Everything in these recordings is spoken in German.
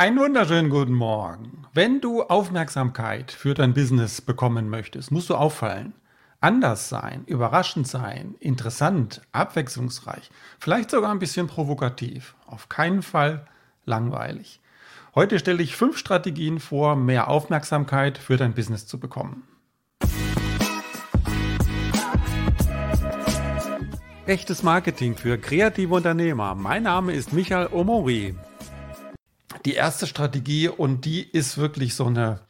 Einen wunderschönen guten Morgen. Wenn du Aufmerksamkeit für dein Business bekommen möchtest, musst du auffallen. Anders sein, überraschend sein, interessant, abwechslungsreich, vielleicht sogar ein bisschen provokativ. Auf keinen Fall langweilig. Heute stelle ich fünf Strategien vor, mehr Aufmerksamkeit für dein Business zu bekommen. Echtes Marketing für kreative Unternehmer. Mein Name ist Michael Omori die erste Strategie und die ist wirklich so eine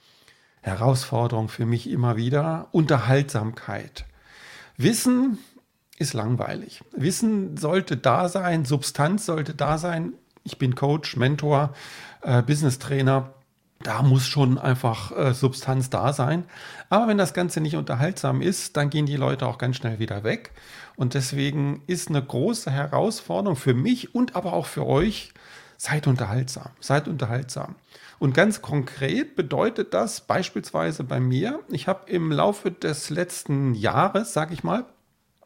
Herausforderung für mich immer wieder. Unterhaltsamkeit. Wissen ist langweilig. Wissen sollte da sein, Substanz sollte da sein. Ich bin Coach, Mentor, äh, Business Trainer. Da muss schon einfach äh, Substanz da sein. Aber wenn das Ganze nicht unterhaltsam ist, dann gehen die Leute auch ganz schnell wieder weg. Und deswegen ist eine große Herausforderung für mich und aber auch für euch, Seid unterhaltsam, seid unterhaltsam. Und ganz konkret bedeutet das beispielsweise bei mir, ich habe im Laufe des letzten Jahres, sage ich mal,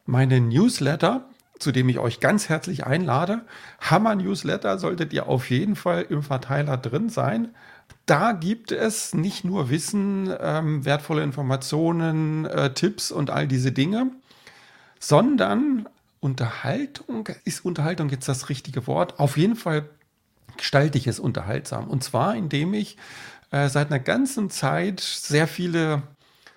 meine Newsletter, zu dem ich euch ganz herzlich einlade. Hammer Newsletter solltet ihr auf jeden Fall im Verteiler drin sein. Da gibt es nicht nur Wissen, ähm, wertvolle Informationen, äh, Tipps und all diese Dinge, sondern Unterhaltung, ist Unterhaltung jetzt das richtige Wort? Auf jeden Fall gestalte ich es unterhaltsam. Und zwar, indem ich äh, seit einer ganzen Zeit sehr viele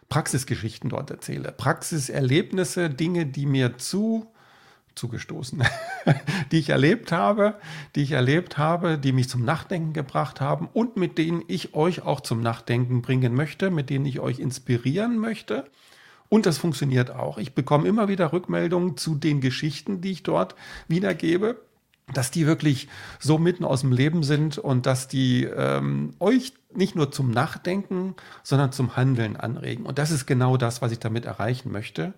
Praxisgeschichten dort erzähle. Praxiserlebnisse, Dinge, die mir zu zugestoßen, die ich erlebt habe, die ich erlebt habe, die mich zum Nachdenken gebracht haben und mit denen ich euch auch zum Nachdenken bringen möchte, mit denen ich euch inspirieren möchte. Und das funktioniert auch. Ich bekomme immer wieder Rückmeldungen zu den Geschichten, die ich dort wiedergebe dass die wirklich so mitten aus dem Leben sind und dass die ähm, euch nicht nur zum Nachdenken, sondern zum Handeln anregen. Und das ist genau das, was ich damit erreichen möchte.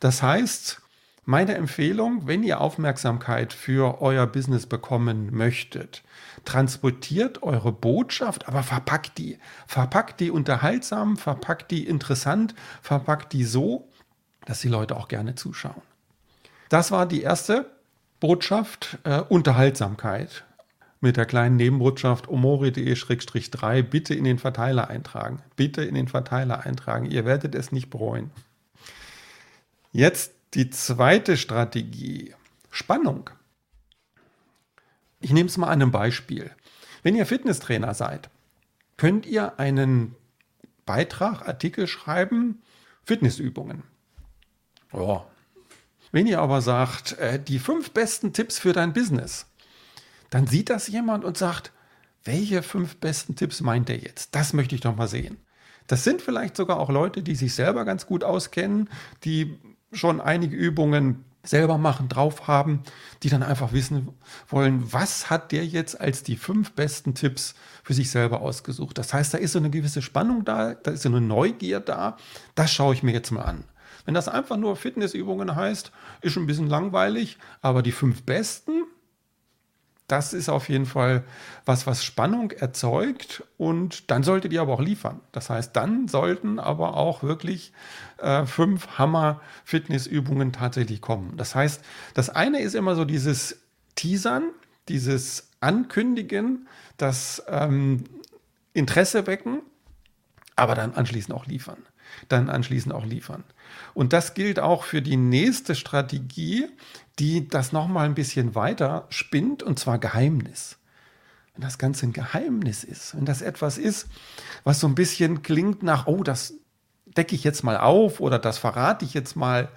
Das heißt, meine Empfehlung, wenn ihr Aufmerksamkeit für euer Business bekommen möchtet, transportiert eure Botschaft, aber verpackt die. Verpackt die unterhaltsam, verpackt die interessant, verpackt die so, dass die Leute auch gerne zuschauen. Das war die erste Botschaft, äh, Unterhaltsamkeit mit der kleinen Nebenbotschaft omori.de-3 bitte in den Verteiler eintragen. Bitte in den Verteiler eintragen. Ihr werdet es nicht bereuen. Jetzt die zweite Strategie. Spannung. Ich nehme es mal an einem Beispiel. Wenn ihr Fitnesstrainer seid, könnt ihr einen Beitrag, Artikel schreiben, Fitnessübungen. Oh, wenn ihr aber sagt, äh, die fünf besten Tipps für dein Business, dann sieht das jemand und sagt, welche fünf besten Tipps meint er jetzt? Das möchte ich doch mal sehen. Das sind vielleicht sogar auch Leute, die sich selber ganz gut auskennen, die schon einige Übungen selber machen, drauf haben, die dann einfach wissen wollen, was hat der jetzt als die fünf besten Tipps für sich selber ausgesucht. Das heißt, da ist so eine gewisse Spannung da, da ist so eine Neugier da. Das schaue ich mir jetzt mal an. Wenn das einfach nur Fitnessübungen heißt, ist ein bisschen langweilig, aber die fünf besten, das ist auf jeden Fall was, was Spannung erzeugt und dann solltet ihr aber auch liefern. Das heißt, dann sollten aber auch wirklich äh, fünf Hammer-Fitnessübungen tatsächlich kommen. Das heißt, das eine ist immer so dieses Teasern, dieses Ankündigen, das ähm, Interesse wecken, aber dann anschließend auch liefern dann anschließend auch liefern. Und das gilt auch für die nächste Strategie, die das nochmal ein bisschen weiter spinnt, und zwar Geheimnis. Wenn das Ganze ein Geheimnis ist, wenn das etwas ist, was so ein bisschen klingt nach, oh, das decke ich jetzt mal auf oder das verrate ich jetzt mal.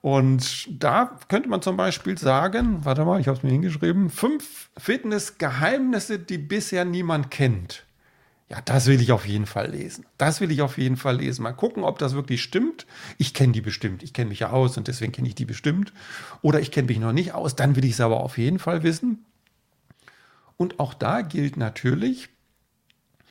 Und da könnte man zum Beispiel sagen, warte mal, ich habe es mir hingeschrieben, fünf Fitnessgeheimnisse, die bisher niemand kennt. Ja, das will ich auf jeden Fall lesen. Das will ich auf jeden Fall lesen. Mal gucken, ob das wirklich stimmt. Ich kenne die bestimmt. Ich kenne mich ja aus und deswegen kenne ich die bestimmt. Oder ich kenne mich noch nicht aus. Dann will ich es aber auf jeden Fall wissen. Und auch da gilt natürlich,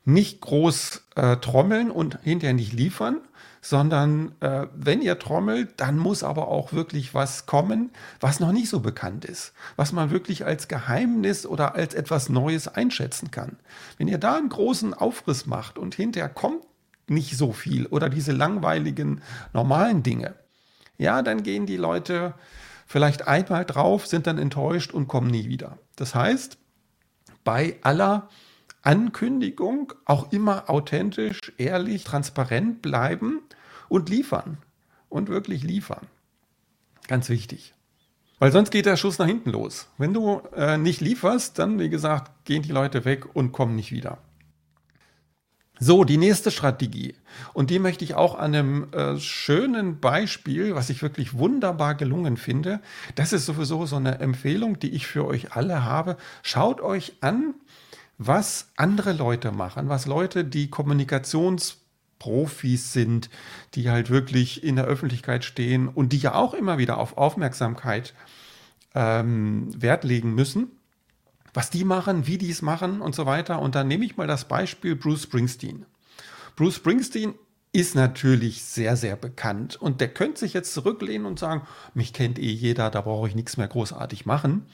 nicht groß äh, trommeln und hinterher nicht liefern, sondern äh, wenn ihr trommelt, dann muss aber auch wirklich was kommen, was noch nicht so bekannt ist, was man wirklich als Geheimnis oder als etwas Neues einschätzen kann. Wenn ihr da einen großen Aufriss macht und hinterher kommt nicht so viel oder diese langweiligen normalen Dinge, ja, dann gehen die Leute vielleicht einmal drauf, sind dann enttäuscht und kommen nie wieder. Das heißt, bei aller Ankündigung auch immer authentisch, ehrlich, transparent bleiben und liefern. Und wirklich liefern. Ganz wichtig. Weil sonst geht der Schuss nach hinten los. Wenn du äh, nicht lieferst, dann, wie gesagt, gehen die Leute weg und kommen nicht wieder. So, die nächste Strategie. Und die möchte ich auch an einem äh, schönen Beispiel, was ich wirklich wunderbar gelungen finde. Das ist sowieso so eine Empfehlung, die ich für euch alle habe. Schaut euch an, was andere Leute machen, was Leute, die Kommunikationsprofis sind, die halt wirklich in der Öffentlichkeit stehen und die ja auch immer wieder auf Aufmerksamkeit ähm, Wert legen müssen was die machen, wie die es machen und so weiter. Und dann nehme ich mal das Beispiel Bruce Springsteen. Bruce Springsteen ist natürlich sehr, sehr bekannt und der könnte sich jetzt zurücklehnen und sagen, mich kennt eh jeder, da brauche ich nichts mehr großartig machen.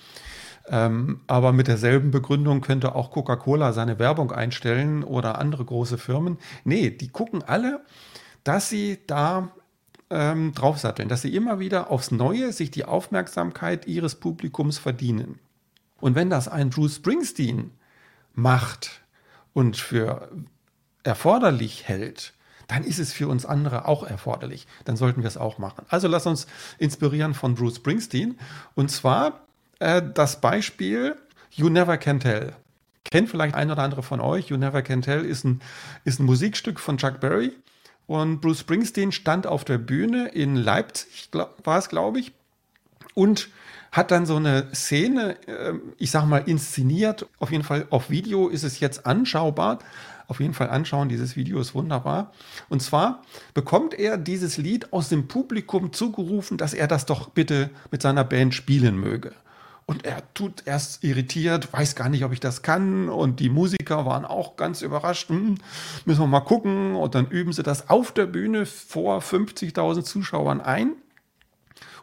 Ähm, aber mit derselben Begründung könnte auch Coca-Cola seine Werbung einstellen oder andere große Firmen. Nee, die gucken alle, dass sie da ähm, draufsatteln, dass sie immer wieder aufs Neue sich die Aufmerksamkeit ihres Publikums verdienen. Und wenn das ein Bruce Springsteen macht und für erforderlich hält, dann ist es für uns andere auch erforderlich. Dann sollten wir es auch machen. Also lass uns inspirieren von Bruce Springsteen. Und zwar äh, das Beispiel You Never Can Tell. Kennt vielleicht ein oder andere von euch. You Never Can Tell ist ein, ist ein Musikstück von Chuck Berry. Und Bruce Springsteen stand auf der Bühne in Leipzig, war es, glaube ich, und hat dann so eine Szene, ähm, ich sag mal, inszeniert. Auf jeden Fall auf Video ist es jetzt anschaubar. Auf jeden Fall anschauen, dieses Video ist wunderbar. Und zwar bekommt er dieses Lied aus dem Publikum zugerufen, dass er das doch bitte mit seiner Band spielen möge. Und er tut erst irritiert, weiß gar nicht, ob ich das kann. Und die Musiker waren auch ganz überrascht. Hm, müssen wir mal gucken. Und dann üben sie das auf der Bühne vor 50.000 Zuschauern ein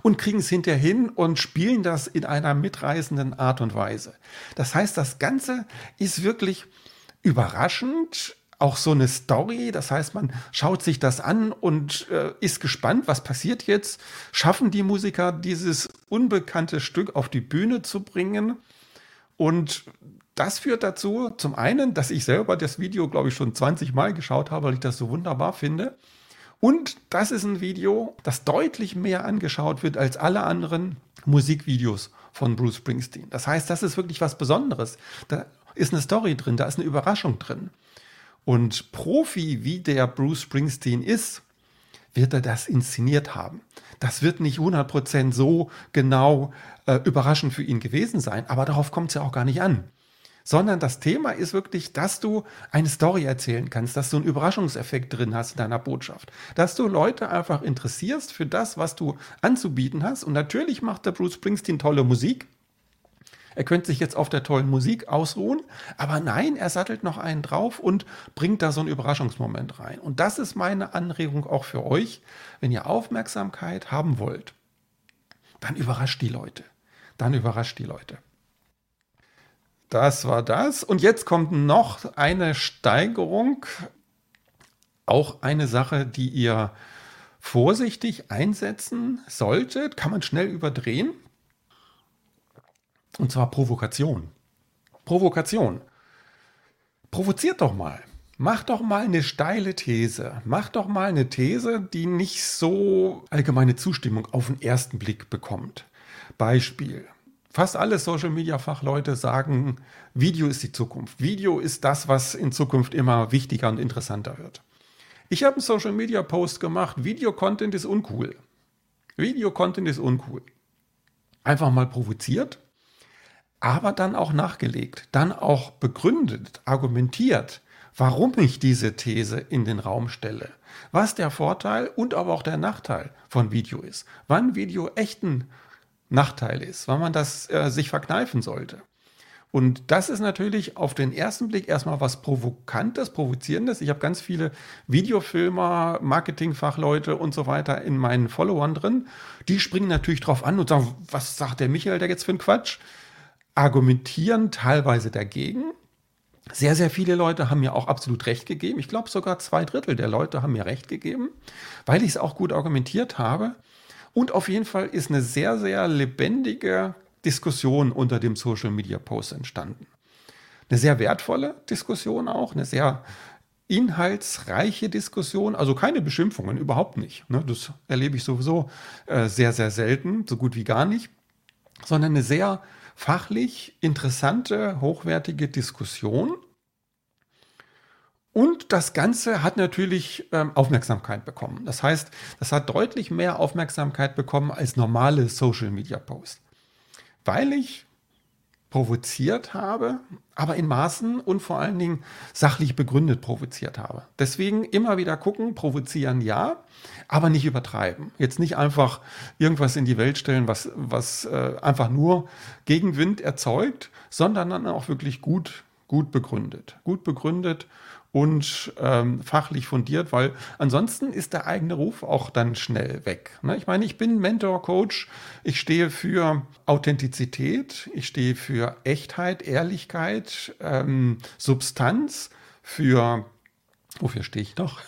und kriegen es hinterher hin und spielen das in einer mitreißenden Art und Weise. Das heißt, das Ganze ist wirklich überraschend, auch so eine Story. Das heißt, man schaut sich das an und äh, ist gespannt, was passiert jetzt. Schaffen die Musiker dieses unbekannte Stück auf die Bühne zu bringen? Und das führt dazu, zum einen, dass ich selber das Video, glaube ich, schon 20 Mal geschaut habe, weil ich das so wunderbar finde. Und das ist ein Video, das deutlich mehr angeschaut wird als alle anderen Musikvideos von Bruce Springsteen. Das heißt, das ist wirklich was Besonderes. Da ist eine Story drin, da ist eine Überraschung drin. Und Profi, wie der Bruce Springsteen ist, wird er das inszeniert haben. Das wird nicht 100% so genau äh, überraschend für ihn gewesen sein, aber darauf kommt es ja auch gar nicht an sondern das Thema ist wirklich, dass du eine Story erzählen kannst, dass du einen Überraschungseffekt drin hast in deiner Botschaft, dass du Leute einfach interessierst für das, was du anzubieten hast. Und natürlich macht der Bruce Springsteen tolle Musik. Er könnte sich jetzt auf der tollen Musik ausruhen, aber nein, er sattelt noch einen drauf und bringt da so einen Überraschungsmoment rein. Und das ist meine Anregung auch für euch. Wenn ihr Aufmerksamkeit haben wollt, dann überrascht die Leute. Dann überrascht die Leute. Das war das. Und jetzt kommt noch eine Steigerung. Auch eine Sache, die ihr vorsichtig einsetzen solltet. Kann man schnell überdrehen. Und zwar Provokation. Provokation. Provoziert doch mal. Macht doch mal eine steile These. Macht doch mal eine These, die nicht so allgemeine Zustimmung auf den ersten Blick bekommt. Beispiel. Fast alle Social-Media-Fachleute sagen, Video ist die Zukunft. Video ist das, was in Zukunft immer wichtiger und interessanter wird. Ich habe einen Social-Media-Post gemacht, Video-Content ist uncool. Video-Content ist uncool. Einfach mal provoziert, aber dann auch nachgelegt, dann auch begründet, argumentiert, warum ich diese These in den Raum stelle, was der Vorteil und aber auch der Nachteil von Video ist, wann Video echten Nachteil ist, weil man das äh, sich verkneifen sollte. Und das ist natürlich auf den ersten Blick erstmal was Provokantes, Provozierendes. Ich habe ganz viele Videofilmer, Marketingfachleute und so weiter in meinen Followern drin. Die springen natürlich drauf an und sagen, was sagt der Michael da jetzt für ein Quatsch? Argumentieren teilweise dagegen. Sehr, sehr viele Leute haben mir auch absolut recht gegeben. Ich glaube, sogar zwei Drittel der Leute haben mir recht gegeben, weil ich es auch gut argumentiert habe. Und auf jeden Fall ist eine sehr, sehr lebendige Diskussion unter dem Social Media Post entstanden. eine sehr wertvolle Diskussion auch, eine sehr inhaltsreiche Diskussion, also keine Beschimpfungen, überhaupt nicht. Ne? Das erlebe ich sowieso äh, sehr, sehr selten, so gut wie gar nicht, sondern eine sehr fachlich interessante, hochwertige Diskussion. Und das Ganze hat natürlich ähm, Aufmerksamkeit bekommen. Das heißt, das hat deutlich mehr Aufmerksamkeit bekommen als normale Social Media Posts. Weil ich provoziert habe, aber in Maßen und vor allen Dingen sachlich begründet provoziert habe. Deswegen immer wieder gucken, provozieren ja, aber nicht übertreiben. Jetzt nicht einfach irgendwas in die Welt stellen, was, was äh, einfach nur Gegenwind erzeugt, sondern dann auch wirklich gut, gut begründet. Gut begründet und ähm, fachlich fundiert, weil ansonsten ist der eigene Ruf auch dann schnell weg. Ne? Ich meine, ich bin Mentor, Coach, ich stehe für Authentizität, ich stehe für Echtheit, Ehrlichkeit, ähm, Substanz, für, wofür stehe ich noch?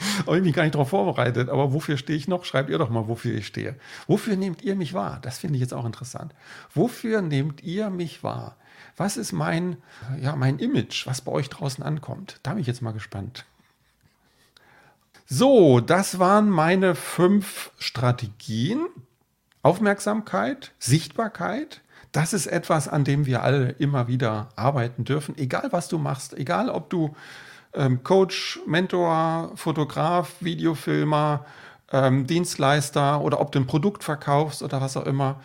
Habe ich mich gar nicht darauf vorbereitet, aber wofür stehe ich noch? Schreibt ihr doch mal, wofür ich stehe. Wofür nehmt ihr mich wahr? Das finde ich jetzt auch interessant. Wofür nehmt ihr mich wahr? Was ist mein, ja, mein Image, was bei euch draußen ankommt? Da bin ich jetzt mal gespannt. So, das waren meine fünf Strategien. Aufmerksamkeit, Sichtbarkeit, das ist etwas, an dem wir alle immer wieder arbeiten dürfen, egal was du machst, egal ob du ähm, Coach, Mentor, Fotograf, Videofilmer, ähm, Dienstleister oder ob du ein Produkt verkaufst oder was auch immer.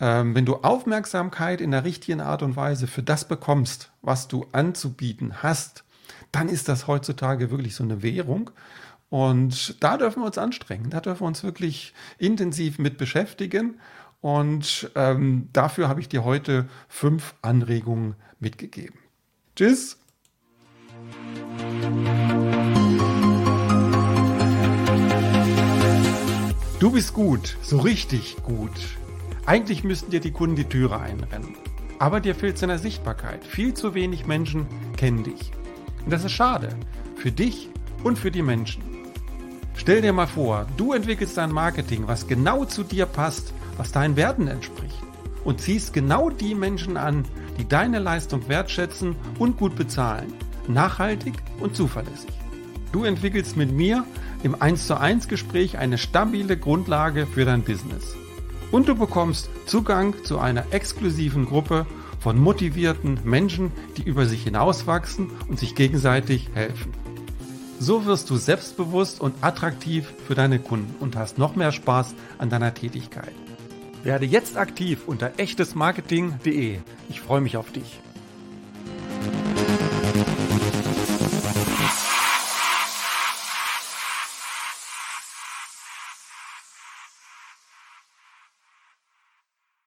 Ähm, wenn du Aufmerksamkeit in der richtigen Art und Weise für das bekommst, was du anzubieten hast, dann ist das heutzutage wirklich so eine Währung. Und da dürfen wir uns anstrengen, da dürfen wir uns wirklich intensiv mit beschäftigen. Und ähm, dafür habe ich dir heute fünf Anregungen mitgegeben. Tschüss! Du bist gut, so richtig gut. Eigentlich müssten dir die Kunden die Türe einrennen. Aber dir fehlt seiner Sichtbarkeit. Viel zu wenig Menschen kennen dich. Und das ist schade. Für dich und für die Menschen. Stell dir mal vor, du entwickelst ein Marketing, was genau zu dir passt, was deinen Werten entspricht. Und ziehst genau die Menschen an, die deine Leistung wertschätzen und gut bezahlen. Nachhaltig und zuverlässig. Du entwickelst mit mir im 1 zu 1 Gespräch eine stabile Grundlage für dein Business und du bekommst Zugang zu einer exklusiven Gruppe von motivierten Menschen, die über sich hinauswachsen und sich gegenseitig helfen. So wirst du selbstbewusst und attraktiv für deine Kunden und hast noch mehr Spaß an deiner Tätigkeit. Werde jetzt aktiv unter echtesmarketing.de. Ich freue mich auf dich.